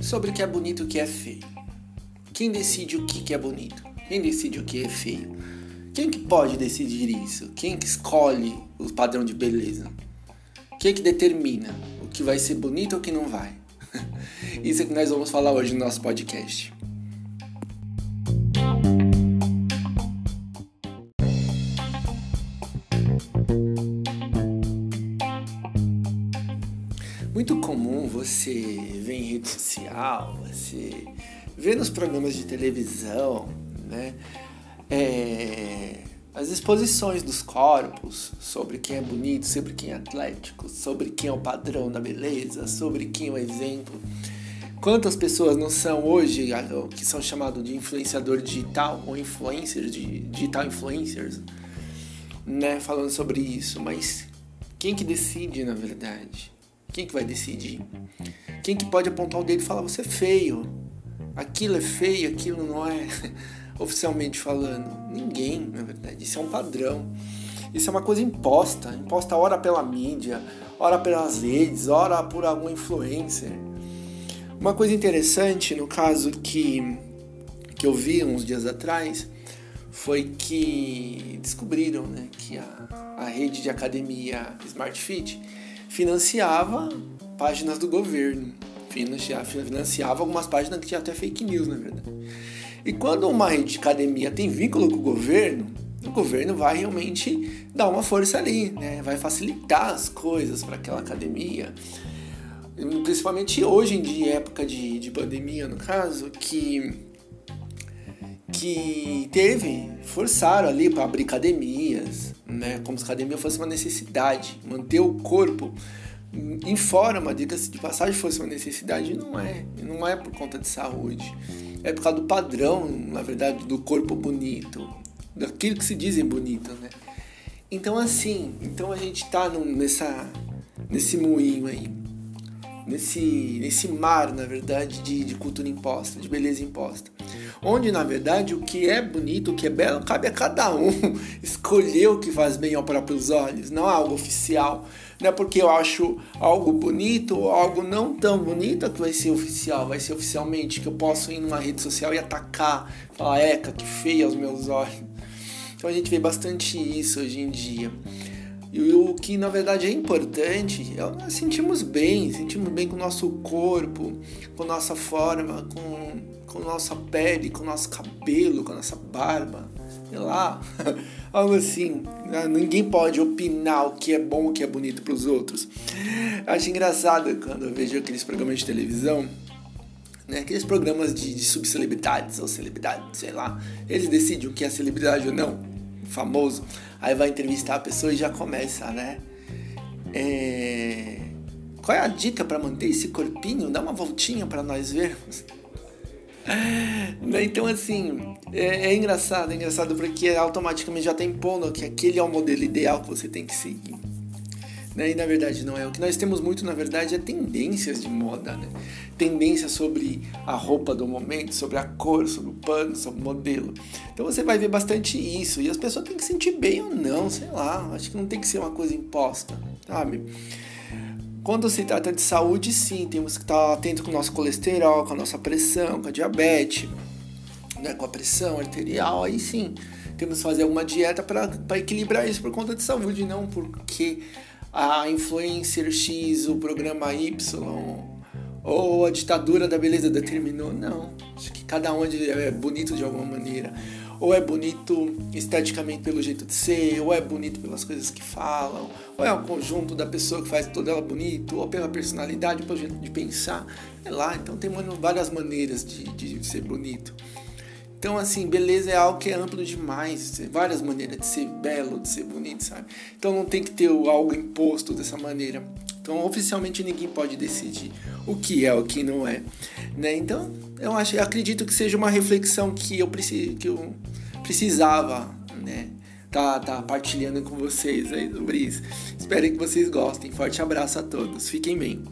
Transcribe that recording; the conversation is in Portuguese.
Sobre o que é bonito e o que é feio. Quem decide o que é bonito? Quem decide o que é feio? Quem que pode decidir isso? Quem que escolhe o padrão de beleza? Quem que determina o que vai ser bonito ou o que não vai? Isso é que nós vamos falar hoje no nosso podcast. Muito comum você ver em rede social, você vê nos programas de televisão, né? É, as exposições dos corpos sobre quem é bonito, sobre quem é atlético, sobre quem é o padrão da beleza, sobre quem é o exemplo. Quantas pessoas não são hoje que são chamados de influenciador digital ou influencers, de digital influencers, né, falando sobre isso, mas quem que decide na verdade? Quem que vai decidir? Quem que pode apontar o dedo e falar você é feio? Aquilo é feio, aquilo não é, oficialmente falando. Ninguém, na verdade. Isso é um padrão. Isso é uma coisa imposta, imposta ora pela mídia, ora pelas redes, ora por algum influencer. Uma coisa interessante no caso que, que eu vi uns dias atrás foi que descobriram né, que a, a rede de academia Smart Fit financiava páginas do governo, financiava, financiava algumas páginas que tinha até fake news, na verdade. E quando uma rede de academia tem vínculo com o governo, o governo vai realmente dar uma força ali, né? vai facilitar as coisas para aquela academia principalmente hoje em época de, de pandemia, no caso, que que teve, forçaram ali para abrir academias, né? Como se a academia fosse uma necessidade, manter o corpo em forma, diga-se de passagem, fosse uma necessidade, não é, não é por conta de saúde, é por causa do padrão, na verdade, do corpo bonito, daquilo que se dizem bonito, né? Então assim, então a gente tá num, nessa nesse moinho aí nesse, nesse mar, na verdade, de, de cultura imposta, de beleza imposta. Onde, na verdade, o que é bonito, o que é belo, cabe a cada um escolher o que faz bem aos próprios olhos, não é algo oficial. Não é porque eu acho algo bonito ou algo não tão bonito que vai ser oficial, vai ser oficialmente, que eu posso ir numa rede social e atacar, falar, eca, que feia aos meus olhos. Então a gente vê bastante isso hoje em dia. E o que na verdade é importante é nós sentimos bem, sentimos bem com o nosso corpo, com nossa forma, com, com nossa pele, com nosso cabelo, com nossa barba, sei lá, algo assim. Né? Ninguém pode opinar o que é bom, o que é bonito para os outros. Acho engraçado quando eu vejo aqueles programas de televisão né? Aqueles programas de, de subcelebridades ou celebridades, sei lá. Eles decidem o que é celebridade ou não famoso, aí vai entrevistar a pessoa e já começa, né? É... Qual é a dica para manter esse corpinho? Dá uma voltinha para nós vermos. Né? Então, assim, é, é, engraçado, é engraçado porque automaticamente já está impondo que aquele é o modelo ideal que você tem que seguir. Né? E na verdade não é. O que nós temos muito, na verdade, é tendências de moda, né? Tendências sobre a roupa do momento, sobre a cor, sobre o pano, sobre o modelo. Então você vai ver bastante isso. E as pessoas têm que sentir bem ou não, sei lá. Acho que não tem que ser uma coisa imposta, sabe? Quando se trata de saúde, sim, temos que estar atento com o nosso colesterol, com a nossa pressão, com a diabetes, né? com a pressão arterial, aí sim. Temos que fazer alguma dieta para equilibrar isso por conta de saúde, não porque a influencer X, o programa Y, ou a ditadura da beleza determinou. Não. Acho que cada um é bonito de alguma maneira. Ou é bonito esteticamente pelo jeito de ser, ou é bonito pelas coisas que falam, ou é o conjunto da pessoa que faz toda ela bonito, ou pela personalidade, pelo jeito de pensar. É lá, então tem várias maneiras de, de ser bonito. Então, assim, beleza é algo que é amplo demais, várias maneiras de ser belo, de ser bonito, sabe? Então não tem que ter algo imposto dessa maneira. Então, oficialmente ninguém pode decidir o que é, o que não é, né? Então, eu acho, eu acredito que seja uma reflexão que eu preciso, que eu precisava, né? Tá, tá partilhando com vocês aí sobre isso. Espero que vocês gostem. Forte abraço a todos. Fiquem bem.